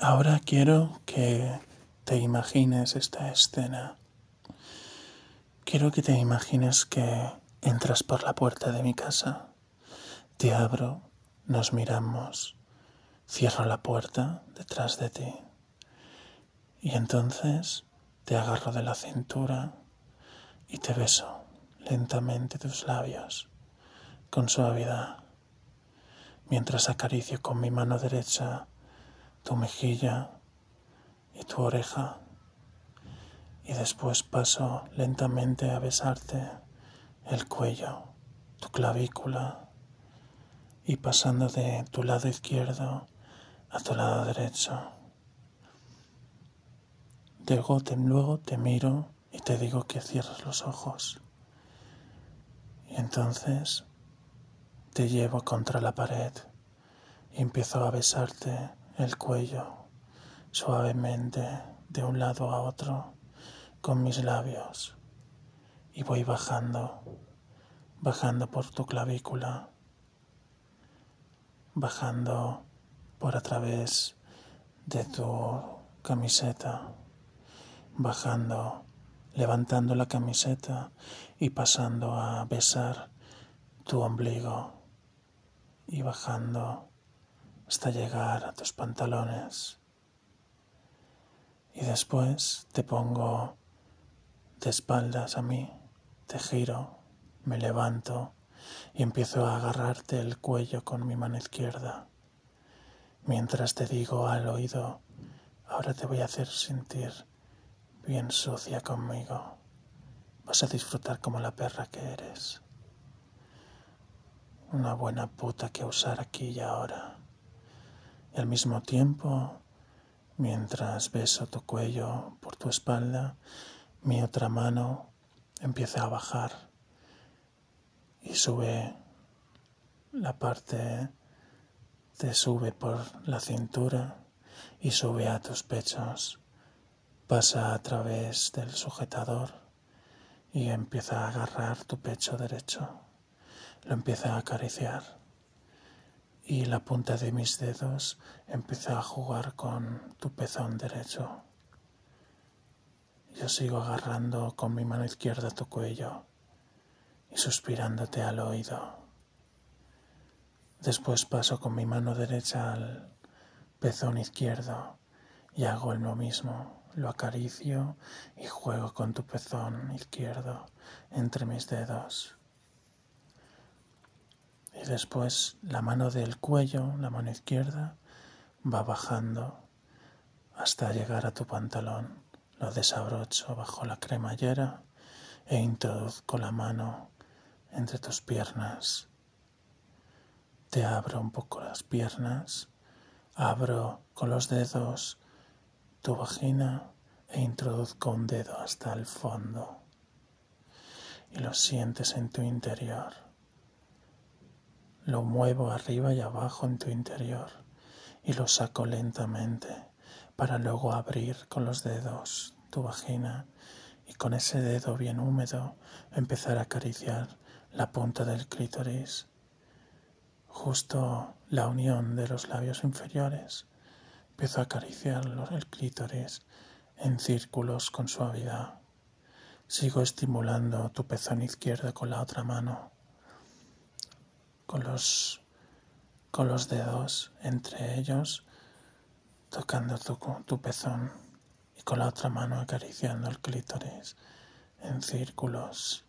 Ahora quiero que te imagines esta escena. Quiero que te imagines que entras por la puerta de mi casa. Te abro, nos miramos, cierro la puerta detrás de ti. Y entonces te agarro de la cintura y te beso lentamente tus labios con suavidad, mientras acaricio con mi mano derecha tu mejilla y tu oreja y después paso lentamente a besarte el cuello, tu clavícula y pasando de tu lado izquierdo a tu lado derecho. Luego te, luego te miro y te digo que cierres los ojos. Y entonces te llevo contra la pared y empiezo a besarte el cuello suavemente de un lado a otro con mis labios y voy bajando, bajando por tu clavícula, bajando por a través de tu camiseta, bajando, levantando la camiseta y pasando a besar tu ombligo y bajando hasta llegar a tus pantalones. Y después te pongo de espaldas a mí, te giro, me levanto y empiezo a agarrarte el cuello con mi mano izquierda, mientras te digo al oído, ahora te voy a hacer sentir bien sucia conmigo. Vas a disfrutar como la perra que eres. Una buena puta que usar aquí y ahora. Y al mismo tiempo, mientras beso tu cuello por tu espalda, mi otra mano empieza a bajar y sube la parte, te sube por la cintura y sube a tus pechos, pasa a través del sujetador y empieza a agarrar tu pecho derecho, lo empieza a acariciar y la punta de mis dedos empieza a jugar con tu pezón derecho. Yo sigo agarrando con mi mano izquierda tu cuello y suspirándote al oído. Después paso con mi mano derecha al pezón izquierdo y hago lo mismo. Lo acaricio y juego con tu pezón izquierdo entre mis dedos y después la mano del cuello, la mano izquierda, va bajando hasta llegar a tu pantalón. Lo desabrocho bajo la cremallera e introduzco la mano entre tus piernas. Te abro un poco las piernas, abro con los dedos tu vagina e introduzco un dedo hasta el fondo y lo sientes en tu interior. Lo muevo arriba y abajo en tu interior y lo saco lentamente para luego abrir con los dedos tu vagina y con ese dedo bien húmedo empezar a acariciar la punta del clítoris, justo la unión de los labios inferiores. Empiezo a acariciar el clítoris en círculos con suavidad. Sigo estimulando tu pezón izquierdo con la otra mano con los, con los dedos entre ellos, tocando tu, tu pezón y con la otra mano acariciando el clítoris en círculos.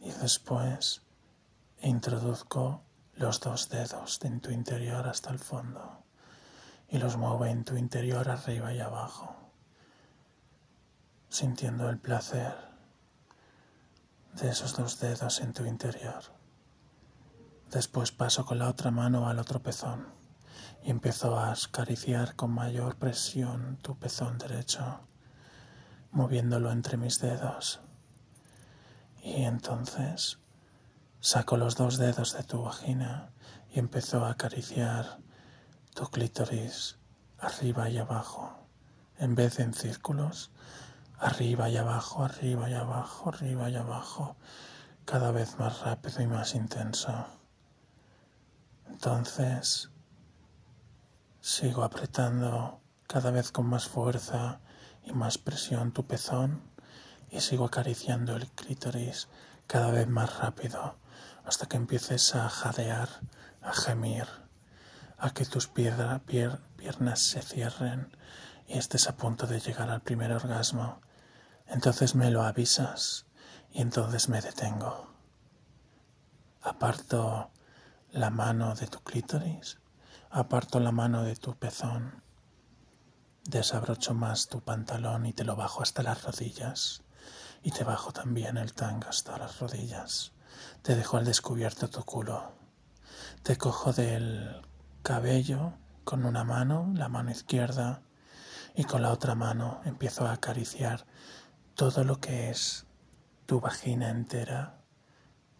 Y después introduzco los dos dedos en tu interior hasta el fondo y los muevo en tu interior arriba y abajo, sintiendo el placer de esos dos dedos en tu interior. Después paso con la otra mano al otro pezón y empiezo a acariciar con mayor presión tu pezón derecho, moviéndolo entre mis dedos. Y entonces saco los dos dedos de tu vagina y empiezo a acariciar tu clítoris arriba y abajo, en vez de en círculos, arriba y abajo, arriba y abajo, arriba y abajo, cada vez más rápido y más intenso. Entonces Sigo apretando cada vez con más fuerza y más presión tu pezón y sigo acariciando el clítoris cada vez más rápido hasta que empieces a jadear, a gemir, a que tus piernas se cierren y estés a punto de llegar al primer orgasmo. Entonces me lo avisas y entonces me detengo. Aparto la mano de tu clítoris, aparto la mano de tu pezón, desabrocho más tu pantalón y te lo bajo hasta las rodillas y te bajo también el tanga hasta las rodillas. Te dejo al descubierto tu culo. Te cojo del cabello con una mano, la mano izquierda, y con la otra mano empiezo a acariciar todo lo que es tu vagina entera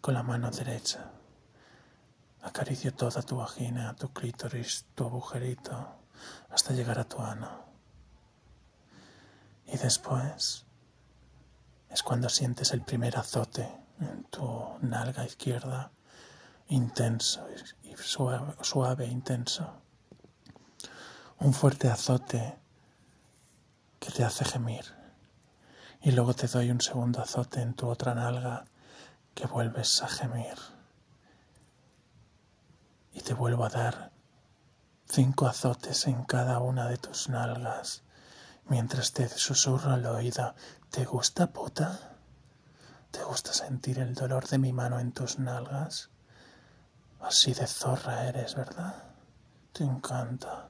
con la mano derecha. Acaricio toda tu vagina, tu clítoris, tu agujerito, hasta llegar a tu ano. Y después es cuando sientes el primer azote en tu nalga izquierda, intenso y suave, suave intenso. Un fuerte azote que te hace gemir. Y luego te doy un segundo azote en tu otra nalga que vuelves a gemir. Y te vuelvo a dar cinco azotes en cada una de tus nalgas mientras te susurro al oído, ¿te gusta puta? ¿Te gusta sentir el dolor de mi mano en tus nalgas? Así de zorra eres, ¿verdad? Te encanta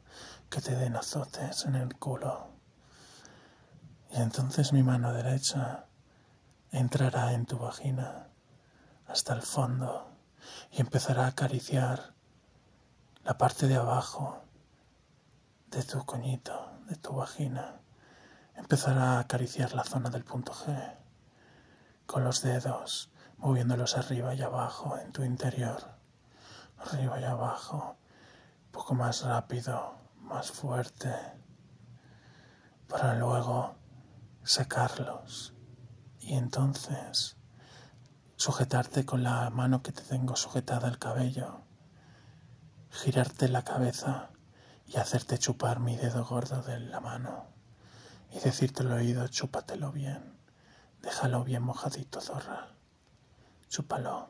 que te den azotes en el culo. Y entonces mi mano derecha entrará en tu vagina hasta el fondo y empezará a acariciar la parte de abajo de tu coñito, de tu vagina. Empezará a acariciar la zona del punto G con los dedos, moviéndolos arriba y abajo en tu interior, arriba y abajo, un poco más rápido, más fuerte, para luego sacarlos y entonces sujetarte con la mano que te tengo sujetada al cabello, girarte la cabeza y hacerte chupar mi dedo gordo de la mano y decirte al oído, chúpatelo bien, déjalo bien mojadito, zorra, chúpalo.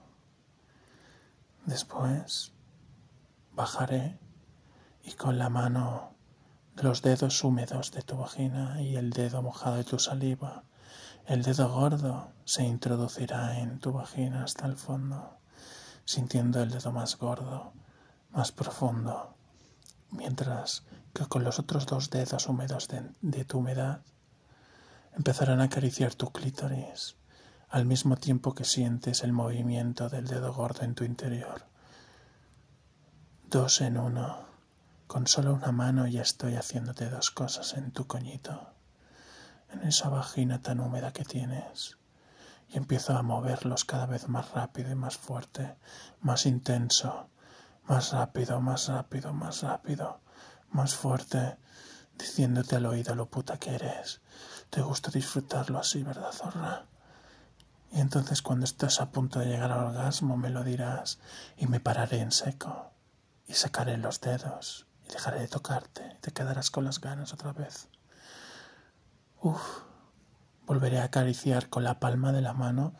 Después bajaré y con la mano los dedos húmedos de tu vagina y el dedo mojado de tu saliva. El dedo gordo se introducirá en tu vagina hasta el fondo, sintiendo el dedo más gordo, más profundo, mientras que con los otros dos dedos húmedos de, de tu humedad empezarán a acariciar tu clítoris al mismo tiempo que sientes el movimiento del dedo gordo en tu interior. Dos en uno. Con solo una mano ya estoy haciéndote dos cosas en tu coñito, en esa vagina tan húmeda que tienes. Y empiezo a moverlos cada vez más rápido y más fuerte, más intenso, más rápido, más rápido, más rápido, más fuerte, diciéndote al oído lo puta que eres. Te gusta disfrutarlo así, ¿verdad, zorra? Y entonces cuando estés a punto de llegar al orgasmo me lo dirás y me pararé en seco y sacaré los dedos y dejaré de tocarte y te quedarás con las ganas otra vez. Uf, volveré a acariciar con la palma de la mano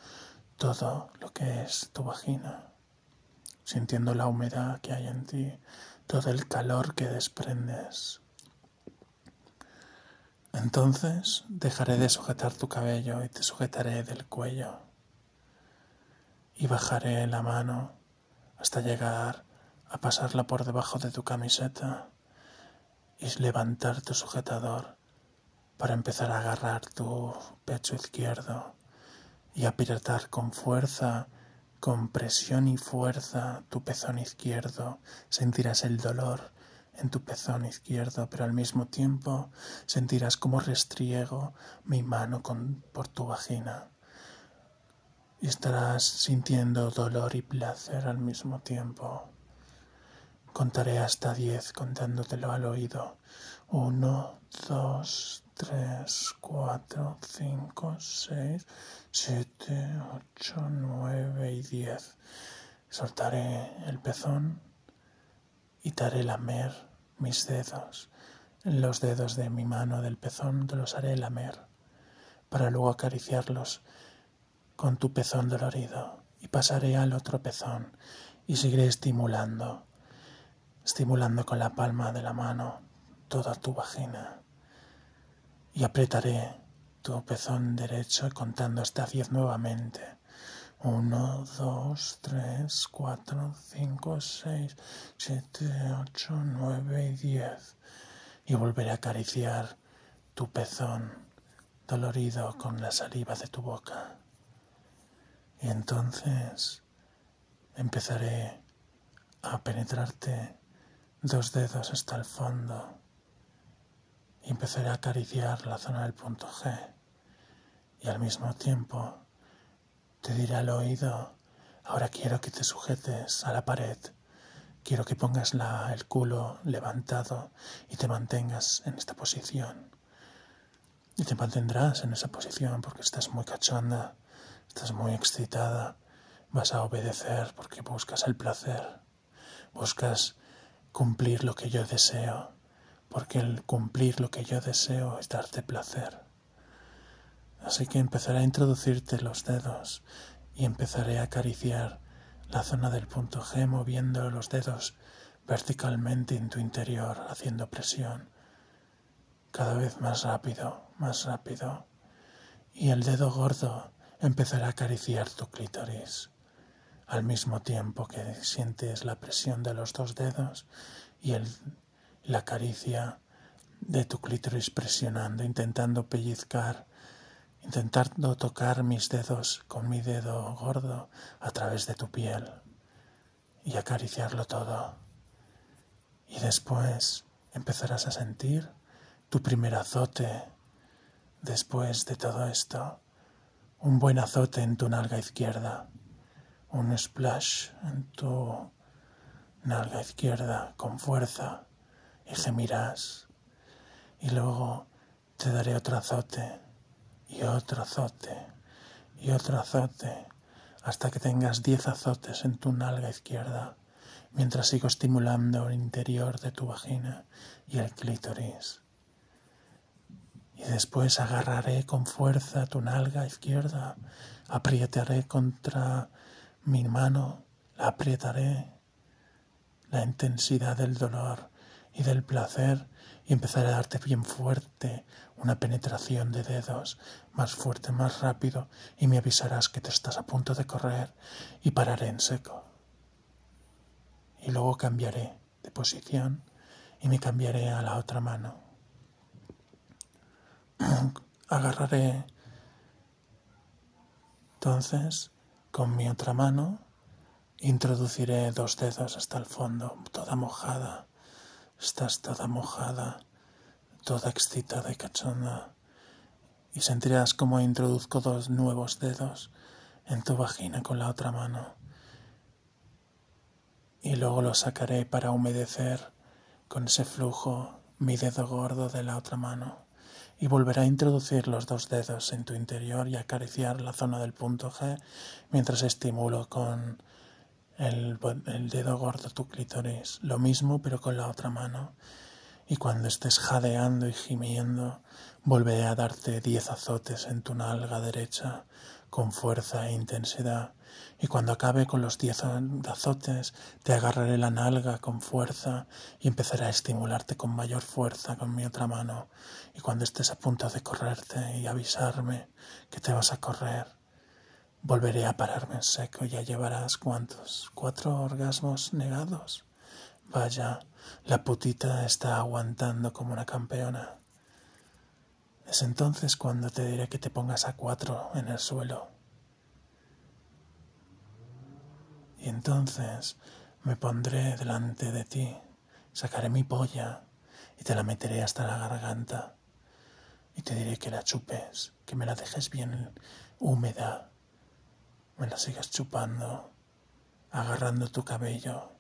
todo lo que es tu vagina, sintiendo la humedad que hay en ti, todo el calor que desprendes. Entonces dejaré de sujetar tu cabello y te sujetaré del cuello y bajaré la mano hasta llegar a pasarla por debajo de tu camiseta y levantar tu sujetador para empezar a agarrar tu pecho izquierdo y apretar con fuerza, con presión y fuerza tu pezón izquierdo. Sentirás el dolor en tu pezón izquierdo, pero al mismo tiempo sentirás como restriego mi mano con, por tu vagina. Y estarás sintiendo dolor y placer al mismo tiempo. Contaré hasta diez contándotelo al oído. Uno, dos, tres, cuatro, cinco, seis, siete, ocho, nueve y diez. Soltaré el pezón y te haré lamer mis dedos, los dedos de mi mano del pezón, te los haré lamer, para luego acariciarlos con tu pezón dolorido y pasaré al otro pezón y seguiré estimulando, estimulando con la palma de la mano toda tu vagina y apretaré tu pezón derecho contando hasta diez nuevamente. Uno, dos, tres, cuatro, cinco, seis, siete, ocho, nueve y diez. Y volveré a acariciar tu pezón dolorido con la saliva de tu boca. Y entonces empezaré a penetrarte dos dedos hasta el fondo y empezaré a acariciar la zona del punto G. Y al mismo tiempo te diré al oído, ahora quiero que te sujetes a la pared, quiero que pongas la, el culo levantado y te mantengas en esta posición. Y te mantendrás en esa posición porque estás muy cachonda, estás muy excitada, vas a obedecer porque buscas el placer, buscas cumplir lo que yo deseo, porque el cumplir lo que yo deseo es darte placer. Así que empezaré a introducirte los dedos y empezaré a acariciar la zona del punto G moviendo los dedos verticalmente en tu interior, haciendo presión. Cada vez más rápido, más rápido. Y el dedo gordo empezará a acariciar tu clítoris. Al mismo tiempo que sientes la presión de los dos dedos y el, la caricia de tu clítoris presionando, intentando pellizcar intentando tocar mis dedos con mi dedo gordo a través de tu piel y acariciarlo todo. Y después empezarás a sentir tu primer azote después de todo esto. Un buen azote en tu nalga izquierda, un splash en tu nalga izquierda con fuerza y gemirás. Y luego te daré otro azote y otro azote y otro azote hasta que tengas diez azotes en tu nalga izquierda mientras sigo estimulando el interior de tu vagina y el clítoris. Y después agarraré con fuerza tu nalga izquierda, aprietaré contra mi mano, la aprietaré. La intensidad del dolor y del placer y empezaré a darte bien fuerte una penetración de dedos, más fuerte, más rápido, y me avisarás que te estás a punto de correr y pararé en seco. Y luego cambiaré de posición y me cambiaré a la otra mano. Agarraré entonces con mi otra mano introduciré dos dedos hasta el fondo, toda mojada Estás toda mojada, toda excitada y cachonda, y sentirás como introduzco dos nuevos dedos en tu vagina con la otra mano. Y luego los sacaré para humedecer con ese flujo mi dedo gordo de la otra mano y volveré a introducir los dos dedos en tu interior y acariciar la zona del punto G mientras estimulo con el, dedo gordo tu clítoris, lo mismo pero con la otra mano. Y cuando estés jadeando y gimiendo, volveré a darte diez azotes en tu nalga derecha con fuerza e intensidad. Y cuando acabe con los diez azotes, te agarraré la nalga con fuerza y empezaré a estimularte con mayor fuerza con mi otra mano. Y cuando estés a punto de correrte y avisarme que te vas a correr, Volveré a pararme en seco, ya llevarás cuántos, cuatro orgasmos negados. Vaya, la putita está aguantando como una campeona. Es entonces cuando te diré que te pongas a cuatro en el suelo. Y entonces me pondré delante de ti, sacaré mi polla y te la meteré hasta la garganta. Y te diré que la chupes, que me la dejes bien húmeda me la sigas chupando, agarrando tu cabello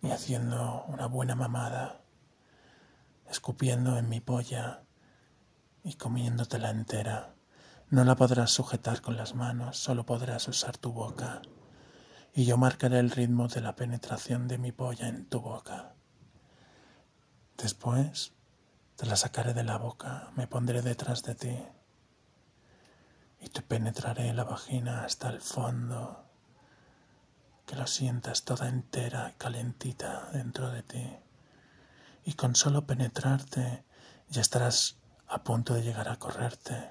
y haciendo una buena mamada, escupiendo en mi polla y comiéndotela entera. No la podrás sujetar con las manos, solo podrás usar tu boca. Y yo marcaré el ritmo de la penetración de mi polla en tu boca. Después te la sacaré de la boca, me pondré detrás de ti y te penetraré la vagina hasta el fondo, que lo sientas toda entera y calentita dentro de ti. Y con solo penetrarte ya estarás a punto de llegar a correrte,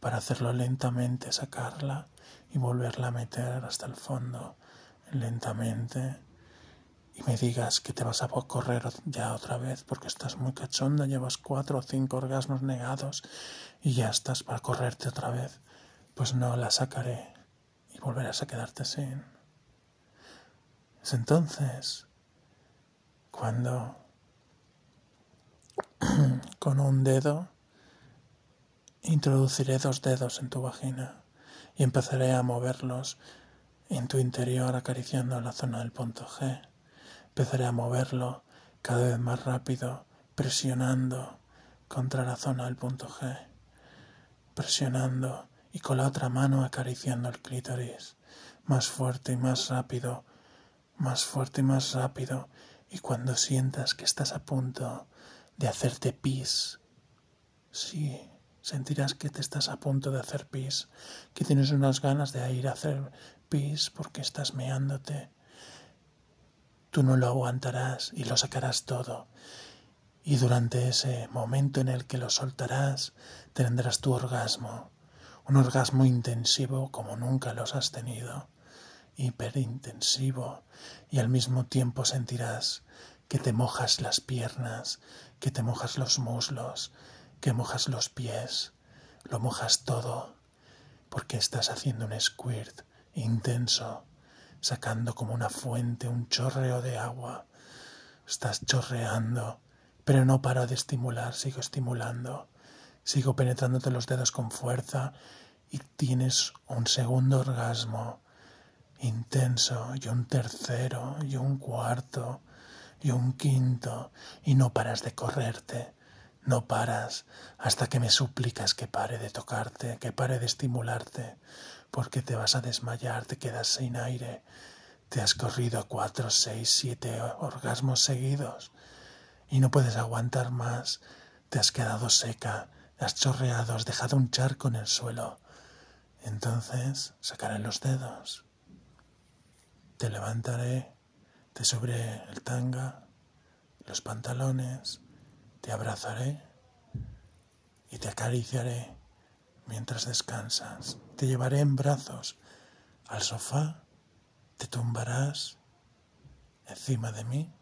para hacerlo lentamente, sacarla y volverla a meter hasta el fondo, lentamente y me digas que te vas a correr ya otra vez porque estás muy cachonda, llevas cuatro o cinco orgasmos negados y ya estás para correrte otra vez, pues no la sacaré y volverás a quedarte sin. Es entonces cuando con un dedo introduciré dos dedos en tu vagina y empezaré a moverlos en tu interior acariciando la zona del punto G Empezaré a moverlo cada vez más rápido, presionando contra la zona del punto G, presionando y con la otra mano acariciando el clítoris, más fuerte y más rápido, más fuerte y más rápido, y cuando sientas que estás a punto de hacerte pis, sí, sentirás que te estás a punto de hacer pis, que tienes unas ganas de ir a hacer pis porque estás meándote, Tú no lo aguantarás y lo sacarás todo. Y durante ese momento en el que lo soltarás, tendrás tu orgasmo, un orgasmo intensivo como nunca los has tenido, hiperintensivo, y al mismo tiempo sentirás que te mojas las piernas, que te mojas los muslos, que mojas los pies, lo mojas todo, porque estás haciendo un squirt intenso sacando como una fuente un chorreo de agua. Estás chorreando, pero no paro de estimular, sigo estimulando, sigo penetrándote los dedos con fuerza y tienes un segundo orgasmo intenso y un tercero y un cuarto y un quinto y no paras de correrte. No paras hasta que me suplicas que pare de tocarte, que pare de estimularte, porque te vas a desmayar, te quedas sin aire, te has corrido cuatro, seis, siete orgasmos seguidos y no puedes aguantar más, te has quedado seca, has chorreado, has dejado un charco en el suelo. Entonces sacaré los dedos, te levantaré, te subiré el tanga, los pantalones, te abrazaré y te acariciaré mientras descansas. Te llevaré en brazos al sofá, te tumbarás encima de mí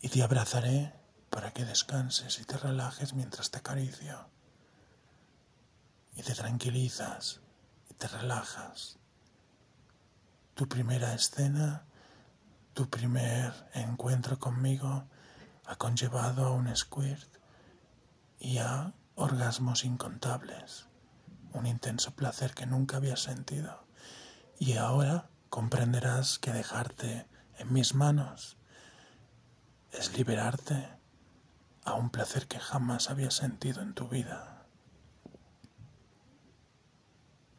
y te abrazaré para que descanses y te relajes mientras te acaricio. Y te tranquilizas y te relajas. Tu primera escena, tu primer encuentro conmigo ha conllevado a un squirt y a orgasmos incontables un intenso placer que nunca habías sentido. Y ahora comprenderás que dejarte en mis manos es liberarte a un placer que jamás habías sentido en tu vida.